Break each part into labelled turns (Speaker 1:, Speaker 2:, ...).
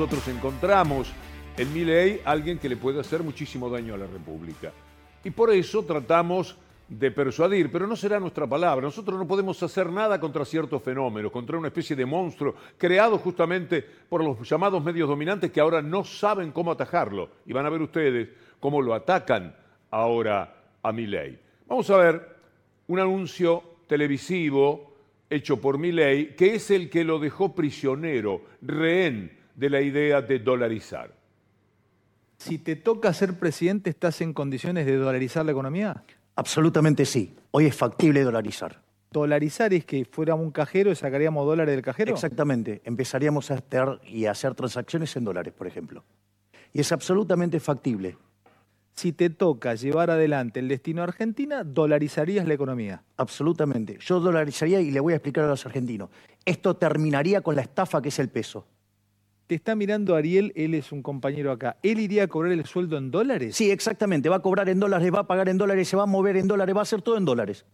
Speaker 1: nosotros encontramos en Milei alguien que le puede hacer muchísimo daño a la República. Y por eso tratamos de persuadir, pero no será nuestra palabra. Nosotros no podemos hacer nada contra ciertos fenómenos, contra una especie de monstruo creado justamente por los llamados medios dominantes que ahora no saben cómo atajarlo. Y van a ver ustedes cómo lo atacan ahora a Milei. Vamos a ver un anuncio televisivo hecho por Milei, que es el que lo dejó prisionero, rehén de la idea de dolarizar.
Speaker 2: Si te toca ser presidente, ¿estás en condiciones de dolarizar la economía?
Speaker 3: Absolutamente sí. Hoy es factible dolarizar.
Speaker 2: ¿Dolarizar es que fuéramos un cajero y sacaríamos dólares del cajero?
Speaker 3: Exactamente. Empezaríamos a hacer y a hacer transacciones en dólares, por ejemplo. Y es absolutamente factible.
Speaker 2: Si te toca llevar adelante el destino a Argentina, ¿dolarizarías la economía?
Speaker 3: Absolutamente. Yo dolarizaría y le voy a explicar a los argentinos. Esto terminaría con la estafa que es el peso.
Speaker 2: Te está mirando Ariel, él es un compañero acá. ¿Él iría a cobrar el sueldo en dólares?
Speaker 3: Sí, exactamente. Va a cobrar en dólares, va a pagar en dólares, se va a mover en dólares, va a hacer todo en dólares.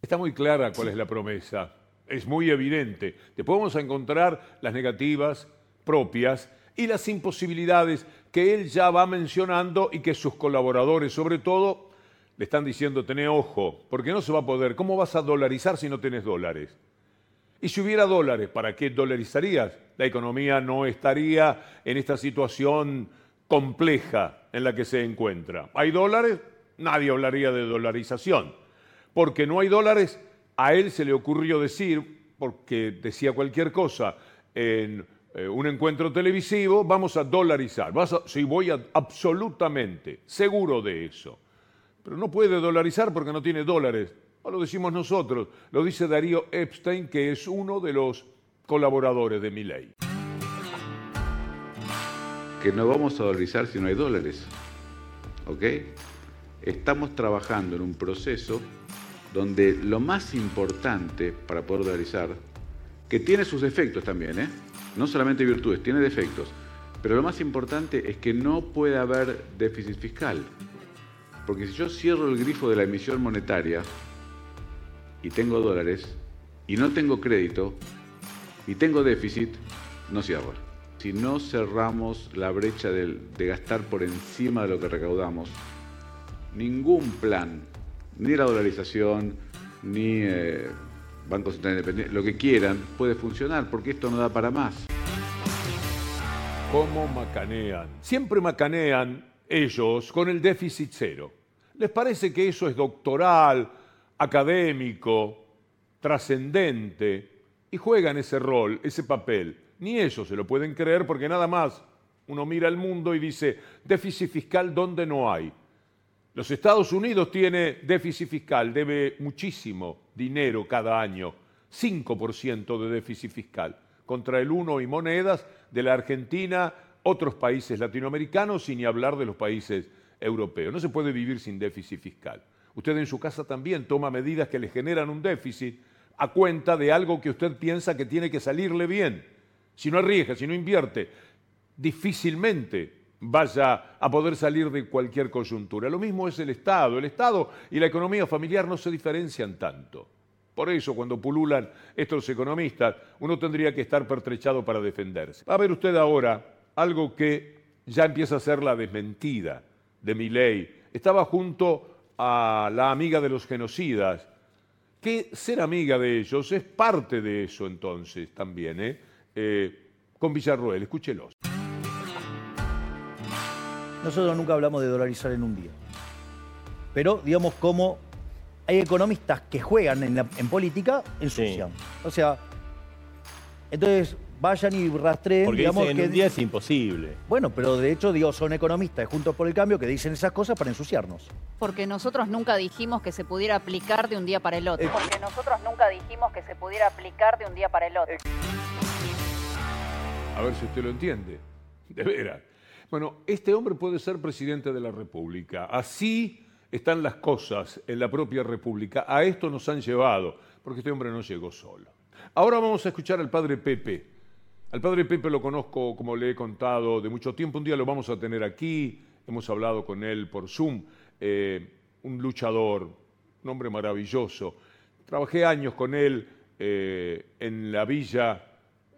Speaker 1: Está muy clara cuál es la promesa. Es muy evidente. Después vamos a encontrar las negativas propias y las imposibilidades que él ya va mencionando y que sus colaboradores, sobre todo, le están diciendo, tené ojo, porque no se va a poder. ¿Cómo vas a dolarizar si no tenés dólares? Y si hubiera dólares, ¿para qué dolarizarías? La economía no estaría en esta situación compleja en la que se encuentra. ¿Hay dólares? Nadie hablaría de dolarización. Porque no hay dólares, a él se le ocurrió decir, porque decía cualquier cosa en eh, un encuentro televisivo, vamos a dolarizar. Vas sí, voy absolutamente seguro de eso. Pero no puede dolarizar porque no tiene dólares. No lo decimos nosotros, lo dice Darío Epstein, que es uno de los colaboradores de mi ley.
Speaker 4: Que no vamos a dolarizar si no hay dólares. ¿Ok? Estamos trabajando en un proceso donde lo más importante para poder dolarizar, que tiene sus defectos también, ¿eh? no solamente virtudes, tiene defectos, pero lo más importante es que no puede haber déficit fiscal. Porque si yo cierro el grifo de la emisión monetaria, y tengo dólares y no tengo crédito y tengo déficit, no cierro. Si no cerramos la brecha de, gastar por encima de lo que recaudamos, ningún plan, ni la dolarización, ni eh, bancos centrales independientes, lo que quieran, puede funcionar, porque esto no da para más.
Speaker 1: ¿Cómo macanean? Siempre macanean ellos con el déficit cero. Les parece que eso es doctoral, académico, trascendente, y juegan ese rol, ese papel. Ni ellos se lo pueden creer porque nada más uno mira el mundo y dice, déficit fiscal donde no hay. Los Estados Unidos tiene déficit fiscal, debe muchísimo dinero cada año, 5% de déficit fiscal, contra el 1 y monedas de la Argentina, otros países latinoamericanos, sin ni hablar de los países europeos. No se puede vivir sin déficit fiscal. Usted en su casa también toma medidas que le generan un déficit a cuenta de algo que usted piensa que tiene que salirle bien. Si no arriesga, si no invierte, difícilmente vaya a poder salir de cualquier coyuntura. Lo mismo es el Estado. El Estado y la economía familiar no se diferencian tanto. Por eso, cuando pululan estos economistas, uno tendría que estar pertrechado para defenderse. Va a ver usted ahora algo que ya empieza a ser la desmentida de mi ley. Estaba junto a la amiga de los genocidas, que ser amiga de ellos es parte de eso entonces también, ¿eh? eh con Villarroel, escúchelos.
Speaker 3: Nosotros nunca hablamos de dolarizar en un día. Pero, digamos, como hay economistas que juegan en, en política, ensucian. O sea, entonces vayan y rastreen.
Speaker 5: Porque digamos, en que un día es imposible.
Speaker 3: Bueno, pero de hecho, digo, son economistas juntos por el cambio que dicen esas cosas para ensuciarnos.
Speaker 6: Porque nosotros nunca dijimos que se pudiera aplicar de un día para el otro. Porque nosotros nunca dijimos que se pudiera aplicar de un día para el otro.
Speaker 1: A ver si usted lo entiende. De veras. Bueno, este hombre puede ser presidente de la República. Así están las cosas en la propia República. A esto nos han llevado, porque este hombre no llegó solo. Ahora vamos a escuchar al padre Pepe al padre Pepe lo conozco, como le he contado, de mucho tiempo. Un día lo vamos a tener aquí. Hemos hablado con él por Zoom. Eh, un luchador, un hombre maravilloso. Trabajé años con él eh, en la villa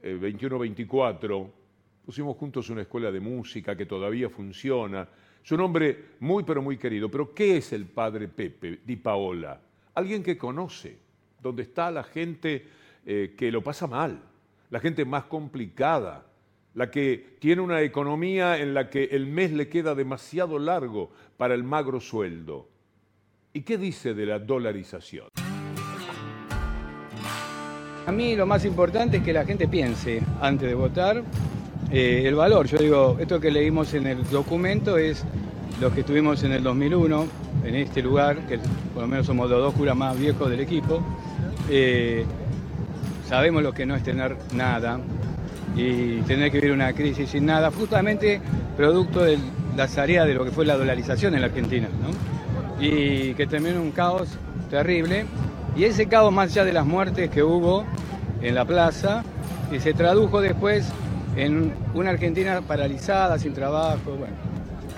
Speaker 1: 2124, Pusimos juntos una escuela de música que todavía funciona. Es un hombre muy, pero muy querido. Pero ¿qué es el padre Pepe Di Paola? Alguien que conoce, donde está la gente eh, que lo pasa mal, la gente más complicada, la que tiene una economía en la que el mes le queda demasiado largo para el magro sueldo. ¿Y qué dice de la dolarización?
Speaker 7: A mí lo más importante es que la gente piense antes de votar eh, el valor. Yo digo, esto que leímos en el documento es lo que tuvimos en el 2001, en este lugar, que por lo menos somos los dos curas más viejos del equipo. Eh, sabemos lo que no es tener nada y tener que vivir una crisis sin nada, justamente producto de la tarea de lo que fue la dolarización en la Argentina, ¿no? y que terminó un caos terrible y ese caos, más allá de las muertes que hubo en la plaza, y se tradujo después en una Argentina paralizada, sin trabajo. Bueno,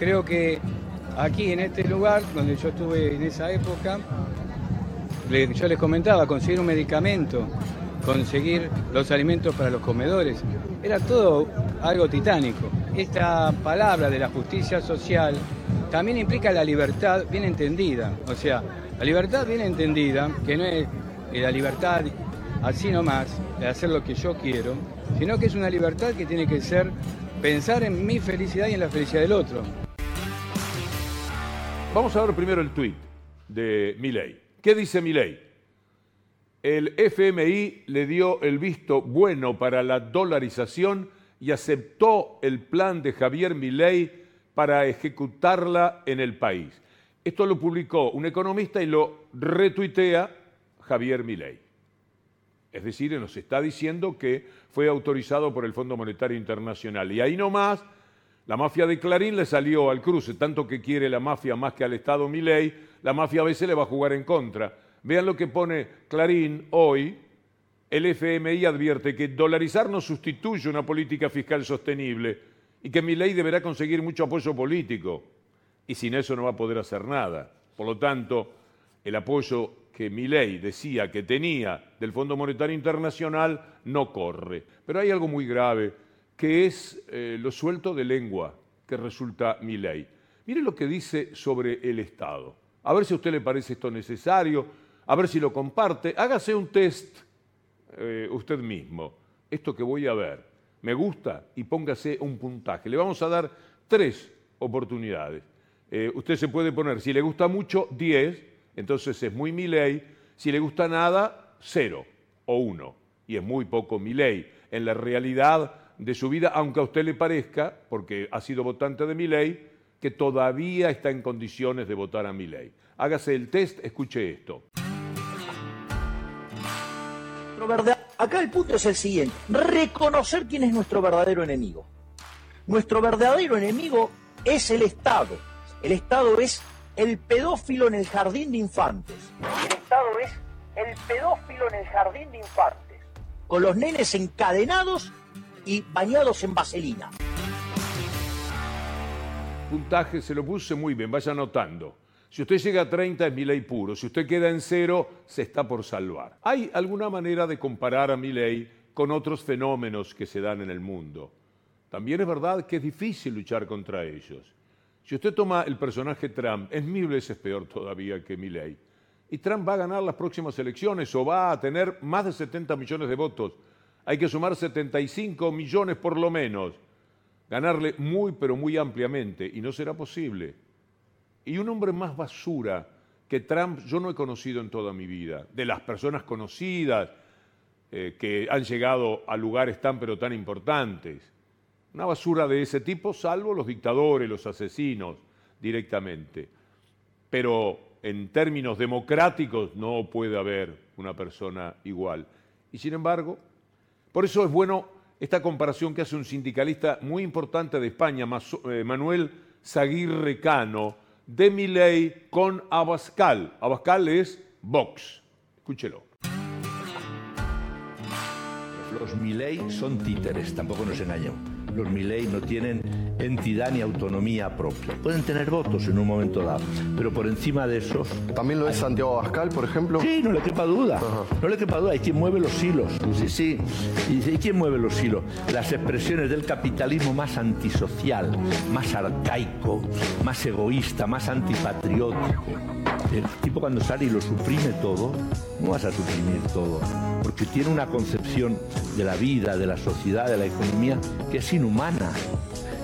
Speaker 7: creo que aquí en este lugar, donde yo estuve en esa época, yo les comentaba, conseguir un medicamento, conseguir los alimentos para los comedores, era todo algo titánico. Esta palabra de la justicia social también implica la libertad bien entendida. O sea, la libertad bien entendida, que no es la libertad así nomás, de hacer lo que yo quiero, sino que es una libertad que tiene que ser pensar en mi felicidad y en la felicidad del otro.
Speaker 1: Vamos a ver primero el tuit de Milei. ¿Qué dice Milei? El FMI le dio el visto bueno para la dolarización y aceptó el plan de Javier Milei para ejecutarla en el país. Esto lo publicó un economista y lo retuitea Javier Milei. Es decir, nos está diciendo que fue autorizado por el Fondo Monetario Internacional. Y ahí nomás, la mafia de Clarín le salió al cruce, tanto que quiere la mafia más que al Estado Milei, la mafia a veces le va a jugar en contra. Vean lo que pone Clarín hoy. El FMI advierte que dolarizar no sustituye una política fiscal sostenible y que Milei deberá conseguir mucho apoyo político y sin eso no va a poder hacer nada. Por lo tanto, el apoyo que Milei decía que tenía del Fondo Monetario Internacional no corre. Pero hay algo muy grave, que es eh, lo suelto de lengua que resulta Milei. Mire lo que dice sobre el Estado. A ver si a usted le parece esto necesario, a ver si lo comparte. Hágase un test eh, usted mismo. Esto que voy a ver, me gusta y póngase un puntaje. Le vamos a dar tres oportunidades. Eh, usted se puede poner, si le gusta mucho, 10, entonces es muy mi ley. Si le gusta nada, 0 o 1. Y es muy poco mi ley. En la realidad de su vida, aunque a usted le parezca, porque ha sido votante de mi ley, que todavía está en condiciones de votar a mi ley. Hágase el test, escuche esto.
Speaker 3: Acá el punto es el siguiente, reconocer quién es nuestro verdadero enemigo. Nuestro verdadero enemigo es el Estado el Estado es el pedófilo en el jardín de infantes. El Estado es el pedófilo en el jardín de infantes. Con los nenes encadenados y bañados en vaselina.
Speaker 1: Puntaje se lo puse muy bien, vaya anotando. Si usted llega a 30 es mi ley puro, si usted queda en cero se está por salvar. ¿Hay alguna manera de comparar a mi ley con otros fenómenos que se dan en el mundo? También es verdad que es difícil luchar contra ellos. Si usted toma el personaje Trump, es mil veces peor todavía que Milley. Y Trump va a ganar las próximas elecciones o va a tener más de 70 millones de votos. Hay que sumar 75 millones por lo menos. Ganarle muy, pero muy ampliamente. Y no será posible. Y un hombre más basura que Trump yo no he conocido en toda mi vida. De las personas conocidas eh, que han llegado a lugares tan, pero tan importantes. Una basura de ese tipo, salvo los dictadores, los asesinos directamente. Pero en términos democráticos no puede haber una persona igual. Y sin embargo, por eso es bueno esta comparación que hace un sindicalista muy importante de España, eh, Manuel Zaguirre Cano, de Miley con Abascal. Abascal es Vox. Escúchelo.
Speaker 8: Los Milei son títeres, tampoco nos engañamos los Milei no tienen entidad ni autonomía propia. Pueden tener votos en un momento dado, pero por encima de eso...
Speaker 9: ¿También lo es Santiago Abascal, por ejemplo?
Speaker 8: Sí, no le quepa duda. No le quepa duda. Hay quien mueve los hilos. Sí, sí. ¿Y quién mueve los hilos? Las expresiones del capitalismo más antisocial, más arcaico, más egoísta, más antipatriótico. El tipo cuando sale y lo suprime todo, no vas a suprimir todo, porque tiene una concepción de la vida, de la sociedad, de la economía, que es inhumana,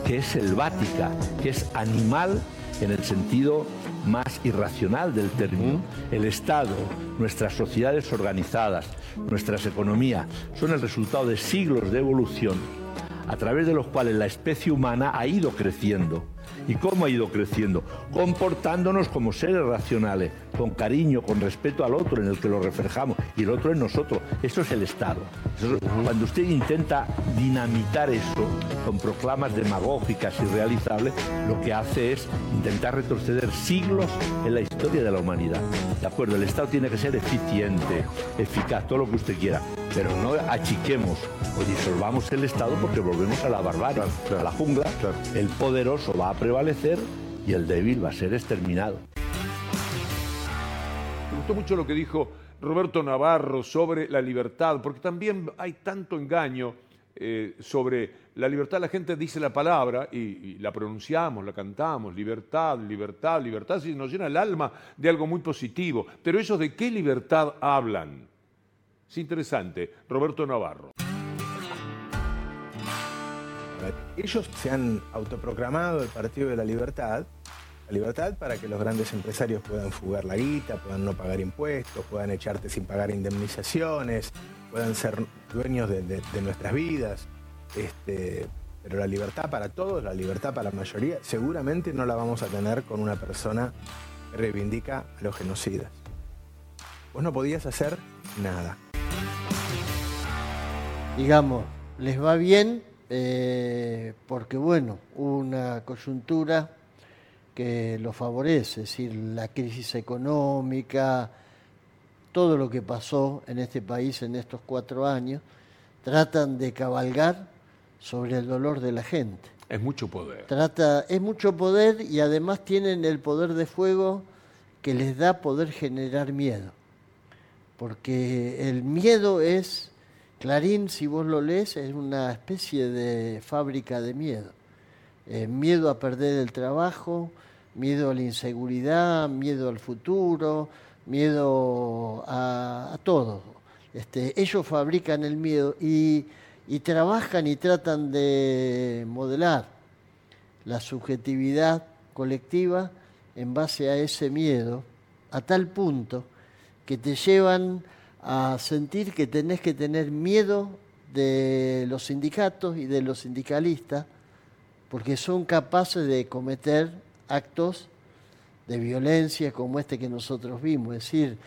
Speaker 8: que es selvática, que es animal en el sentido más irracional del término. El Estado, nuestras sociedades organizadas, nuestras economías, son el resultado de siglos de evolución a través de los cuales la especie humana ha ido creciendo ¿Y cómo ha ido creciendo? Comportándonos como seres racionales, con cariño, con respeto al otro en el que lo reflejamos y el otro en nosotros. Eso es el Estado. cuando usted intenta dinamitar eso con proclamas demagógicas y realizables, lo que hace es intentar retroceder siglos en la historia de la humanidad. ¿De acuerdo? El Estado tiene que ser eficiente, eficaz, todo lo que usted quiera, pero no achiquemos o disolvamos el Estado porque volvemos a la barbarie, a la jungla. El poderoso va a prevalecer y el débil va a ser exterminado.
Speaker 1: Me gustó mucho lo que dijo Roberto Navarro sobre la libertad, porque también hay tanto engaño eh, sobre la libertad. La gente dice la palabra y, y, la pronunciamos, la cantamos, libertad, libertad, libertad, y nos llena el alma de algo muy positivo. Pero ellos de qué libertad hablan? Es interesante. Roberto Navarro.
Speaker 10: Ellos se han autoproclamado el Partido de la Libertad, la libertad para que los grandes empresarios puedan fugar la guita, puedan no pagar impuestos, puedan echarte sin pagar indemnizaciones, puedan ser dueños de, nuestras vidas. Este, pero la libertad para todos, la libertad para la mayoría, seguramente no la vamos a tener con una persona que reivindica a los genocidas. Vos no podías hacer nada.
Speaker 11: Digamos, les va bien eh, porque bueno, una coyuntura que lo favorece, es decir, la crisis económica, todo lo que pasó en este país en estos cuatro años, tratan de cabalgar sobre el dolor de la gente.
Speaker 1: Es mucho poder.
Speaker 11: Trata, es mucho poder y además tienen el poder de fuego que les da poder generar miedo. Porque el miedo es Clarín, si vos lo lees, es una especie de fábrica de miedo. Eh, miedo a perder el trabajo, miedo a la inseguridad, miedo al futuro, miedo a, todo. Este, ellos fabrican el miedo y, y trabajan y tratan de modelar la subjetividad colectiva en base a ese miedo, a tal punto que te llevan a sentir que tenés que tener miedo de los sindicatos y de los sindicalistas, porque son capaces de cometer actos de violencia como este que nosotros vimos, es decir,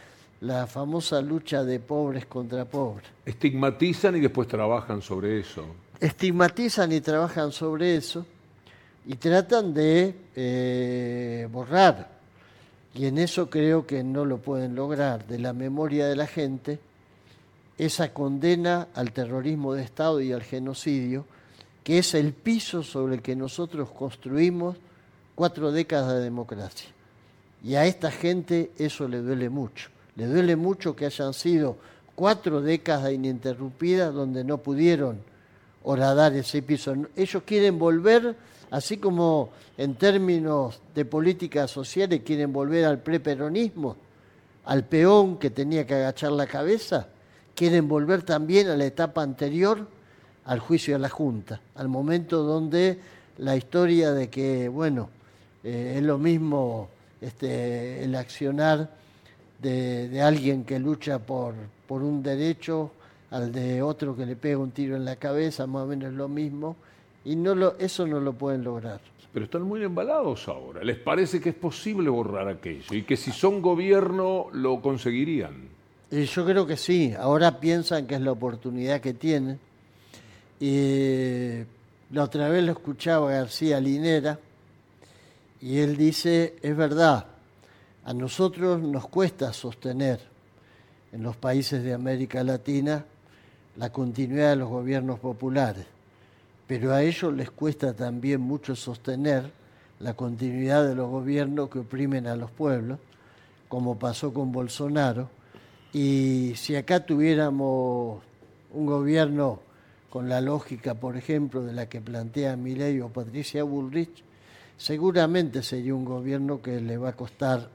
Speaker 11: la famosa lucha de pobres contra pobres.
Speaker 1: Estigmatizan y después trabajan sobre eso.
Speaker 11: Estigmatizan y trabajan sobre eso y tratan de eh, borrar y en eso creo que no lo pueden lograr, de la memoria de la gente, esa condena al terrorismo de Estado y al genocidio, que es el piso sobre el que nosotros construimos cuatro décadas de democracia. Y a esta gente eso le duele mucho. Le duele mucho que hayan sido cuatro décadas ininterrumpidas donde no pudieron horadar ese piso. Ellos quieren volver así como en términos de políticas sociales quieren volver al preperonismo, al peón que tenía que agachar la cabeza, quieren volver también a la etapa anterior al juicio de la Junta, al momento donde la historia de que, bueno, eh, es lo mismo este, el accionar de, alguien que lucha por, por un derecho al de otro que le pega un tiro en la cabeza, más o menos lo mismo, y no lo, eso no lo pueden lograr.
Speaker 1: Pero están muy embalados ahora. Les parece que es posible borrar aquello y que si son gobierno lo conseguirían.
Speaker 11: Y yo creo que sí. Ahora piensan que es la oportunidad que tienen. Y la otra vez lo escuchaba García Linera y él dice, es verdad, a nosotros nos cuesta sostener en los países de América Latina la continuidad de los gobiernos populares pero a ellos les cuesta también mucho sostener la continuidad de los gobiernos que oprimen a los pueblos, como pasó con Bolsonaro. Y si acá tuviéramos un gobierno con la lógica, por ejemplo, de la que plantea Milei o Patricia Bullrich, seguramente sería un gobierno que le va a costar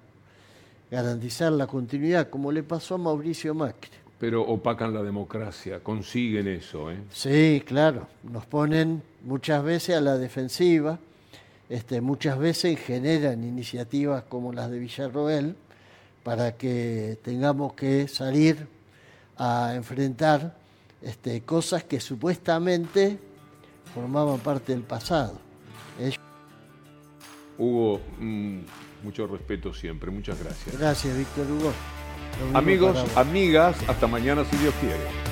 Speaker 11: garantizar la continuidad, como le pasó a Mauricio Macri.
Speaker 1: Pero opacan la democracia, consiguen eso. ¿eh?
Speaker 11: Sí, claro, nos ponen muchas veces a la defensiva, este, muchas veces generan iniciativas como las de Villarroel para que tengamos que salir a enfrentar este, cosas que supuestamente formaban parte del pasado.
Speaker 1: Hugo, mm, mucho respeto siempre, muchas gracias.
Speaker 11: Gracias, Víctor Hugo.
Speaker 1: Amigos, amigas, hasta mañana si Dios quiere.